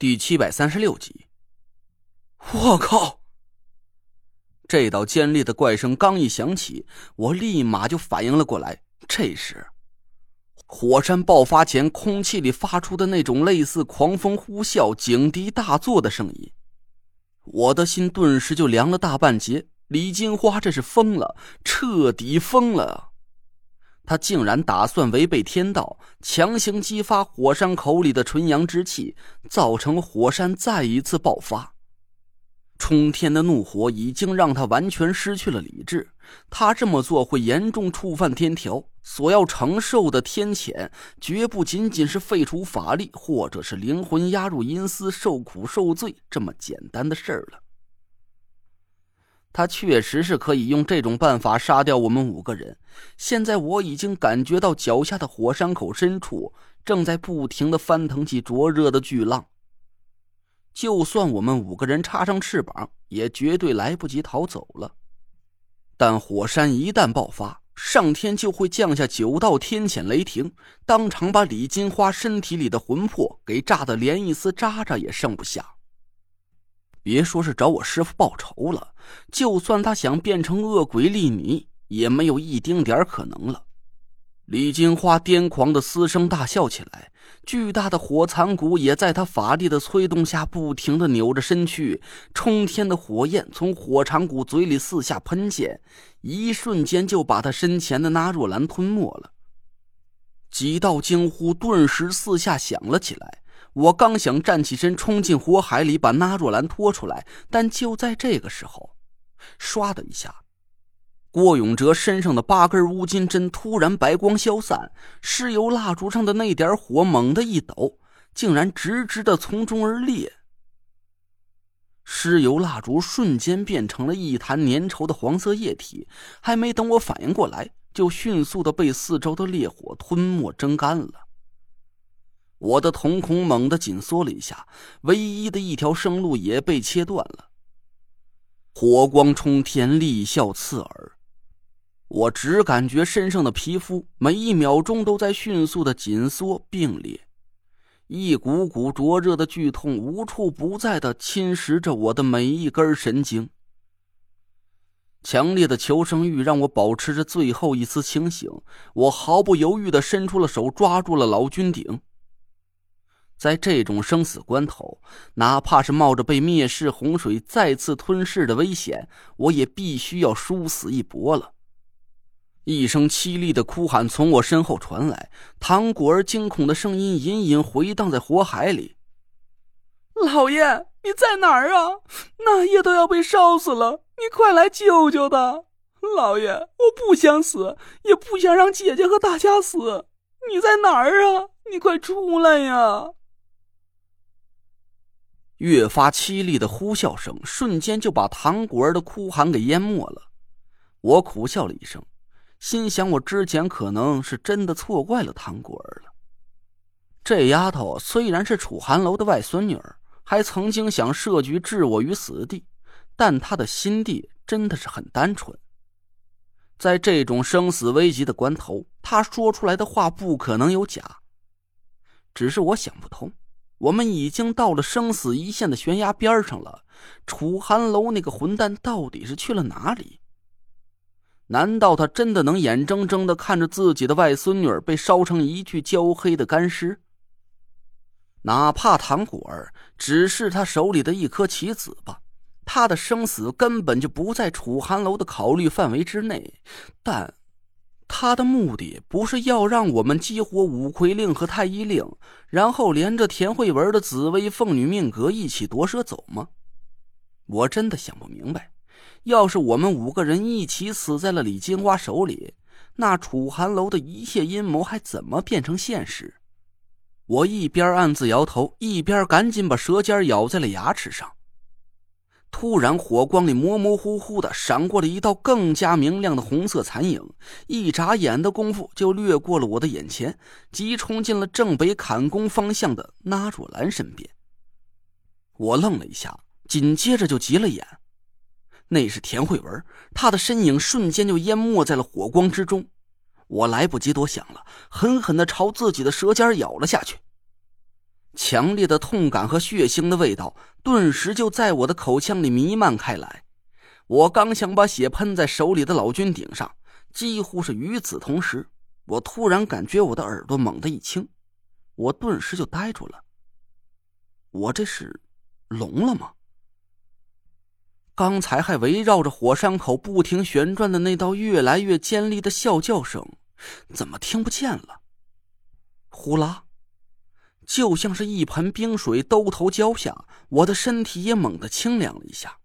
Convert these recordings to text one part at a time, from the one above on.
第七百三十六集。我靠！这道尖利的怪声刚一响起，我立马就反应了过来。这时，火山爆发前空气里发出的那种类似狂风呼啸、警笛大作的声音，我的心顿时就凉了大半截。李金花这是疯了，彻底疯了！他竟然打算违背天道，强行激发火山口里的纯阳之气，造成火山再一次爆发。冲天的怒火已经让他完全失去了理智。他这么做会严重触犯天条，所要承受的天谴绝不仅仅是废除法力，或者是灵魂压入阴司受苦受罪这么简单的事儿了。他确实是可以用这种办法杀掉我们五个人。现在我已经感觉到脚下的火山口深处正在不停的翻腾起灼热的巨浪。就算我们五个人插上翅膀，也绝对来不及逃走了。但火山一旦爆发，上天就会降下九道天谴雷霆，当场把李金花身体里的魂魄给炸得连一丝渣渣也剩不下。别说是找我师傅报仇了，就算他想变成恶鬼利你，也没有一丁点可能了。李金花癫狂的嘶声大笑起来，巨大的火蚕骨也在他法力的催动下不停的扭着身躯，冲天的火焰从火长骨嘴里四下喷溅，一瞬间就把他身前的纳若兰吞没了。几道惊呼顿时四下响了起来。我刚想站起身冲进火海里把纳若兰拖出来，但就在这个时候，唰的一下，郭永哲身上的八根乌金针突然白光消散，尸油蜡烛上的那点火猛地一抖，竟然直直的从中而裂。尸油蜡烛瞬间变成了一滩粘稠的黄色液体，还没等我反应过来，就迅速的被四周的烈火吞没蒸干了。我的瞳孔猛地紧缩了一下，唯一的一条生路也被切断了。火光冲天，厉啸刺耳，我只感觉身上的皮肤每一秒钟都在迅速的紧缩并裂，一股股灼热的剧痛无处不在的侵蚀着我的每一根神经。强烈的求生欲让我保持着最后一丝清醒，我毫不犹豫的伸出了手，抓住了老君鼎。在这种生死关头，哪怕是冒着被灭世洪水再次吞噬的危险，我也必须要殊死一搏了。一声凄厉的哭喊从我身后传来，唐果儿惊恐的声音隐隐回荡在火海里：“老爷，你在哪儿啊？那夜都要被烧死了，你快来救救他！老爷，我不想死，也不想让姐姐和大家死。你在哪儿啊？你快出来呀！”越发凄厉的呼啸声瞬间就把唐果儿的哭喊给淹没了。我苦笑了一声，心想：我之前可能是真的错怪了唐果儿了。这丫头虽然是楚寒楼的外孙女儿，还曾经想设局置我于死地，但她的心地真的是很单纯。在这种生死危急的关头，她说出来的话不可能有假。只是我想不通。我们已经到了生死一线的悬崖边上了，楚寒楼那个混蛋到底是去了哪里？难道他真的能眼睁睁的看着自己的外孙女被烧成一具焦黑的干尸？哪怕唐果儿只是他手里的一颗棋子吧，他的生死根本就不在楚寒楼的考虑范围之内，但……他的目的不是要让我们激活五魁令和太医令，然后连着田慧文的紫薇凤女命格一起夺舍走吗？我真的想不明白。要是我们五个人一起死在了李金花手里，那楚寒楼的一切阴谋还怎么变成现实？我一边暗自摇头，一边赶紧把舌尖咬在了牙齿上。突然，火光里模模糊糊的闪过了一道更加明亮的红色残影，一眨眼的功夫就掠过了我的眼前，急冲进了正北砍宫方向的纳若兰身边。我愣了一下，紧接着就急了眼，那是田慧文，她的身影瞬间就淹没在了火光之中。我来不及多想了，狠狠的朝自己的舌尖咬了下去。强烈的痛感和血腥的味道顿时就在我的口腔里弥漫开来。我刚想把血喷在手里的老君顶上，几乎是与此同时，我突然感觉我的耳朵猛地一轻，我顿时就呆住了。我这是聋了吗？刚才还围绕着火山口不停旋转的那道越来越尖利的啸叫声，怎么听不见了？呼啦，就像是一盆冰水兜头浇下，我的身体也猛地清凉了一下。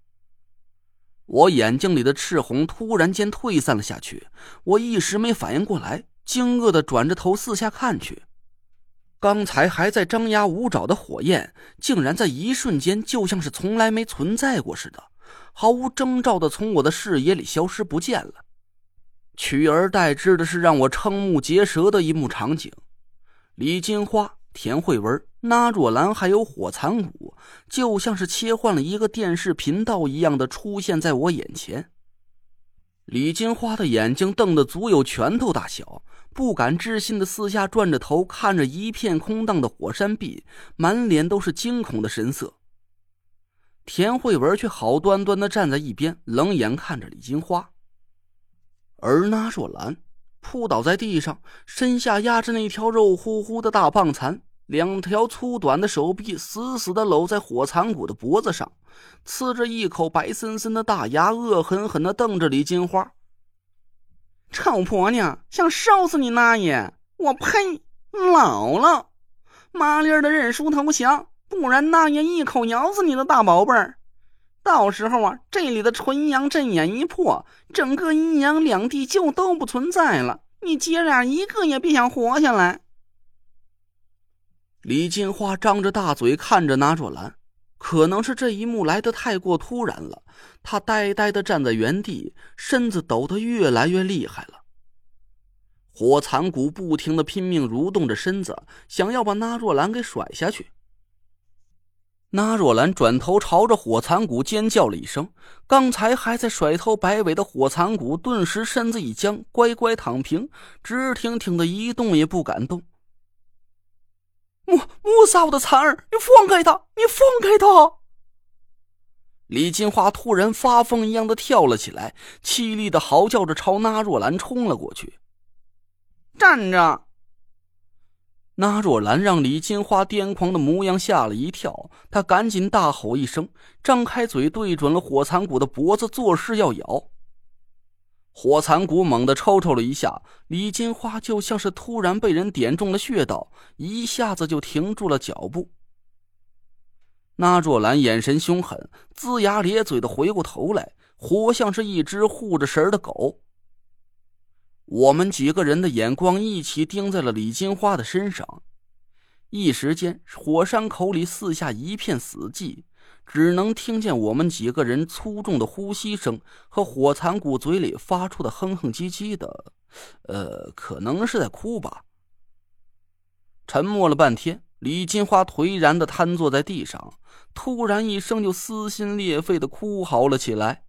我眼睛里的赤红突然间退散了下去，我一时没反应过来，惊愕的转着头四下看去，刚才还在张牙舞爪的火焰，竟然在一瞬间就像是从来没存在过似的，毫无征兆的从我的视野里消失不见了。取而代之的是让我瞠目结舌的一幕场景：李金花。田慧文、那若兰还有火残谷，就像是切换了一个电视频道一样的出现在我眼前。李金花的眼睛瞪得足有拳头大小，不敢置信的四下转着头看着一片空荡的火山壁，满脸都是惊恐的神色。田慧文却好端端的站在一边，冷眼看着李金花，而那若兰。扑倒在地上，身下压着那条肉乎乎的大棒蚕，两条粗短的手臂死死的搂在火蚕骨的脖子上，呲着一口白森森的大牙，恶狠狠的瞪着李金花。臭婆娘，想烧死你那爷！我呸！老了，麻利儿的认输投降，不然那爷一口咬死你的大宝贝儿。到时候啊，这里的纯阳阵眼一破，整个阴阳两地就都不存在了。你姐俩一个也别想活下来。李金花张着大嘴看着那若兰，可能是这一幕来得太过突然了，她呆呆的站在原地，身子抖得越来越厉害了。火蚕骨不停的拼命蠕动着身子，想要把那若兰给甩下去。那若兰转头朝着火蚕谷尖叫了一声，刚才还在甩头摆尾的火蚕谷顿时身子一僵，乖乖躺平，直挺挺的一动也不敢动。莫莫杀我的蚕儿！你放开他！你放开他！李金花突然发疯一样的跳了起来，凄厉的嚎叫着朝那若兰冲了过去。站着！那若兰让李金花癫狂的模样吓了一跳，她赶紧大吼一声，张开嘴对准了火蚕骨的脖子，作势要咬。火蚕骨猛地抽抽了一下，李金花就像是突然被人点中了穴道，一下子就停住了脚步。那若兰眼神凶狠，龇牙咧嘴的回过头来，活像是一只护着神的狗。我们几个人的眼光一起盯在了李金花的身上，一时间，火山口里四下一片死寂，只能听见我们几个人粗重的呼吸声和火蚕骨嘴里发出的哼哼唧唧的，呃，可能是在哭吧。沉默了半天，李金花颓然的瘫坐在地上，突然一声就撕心裂肺的哭嚎了起来。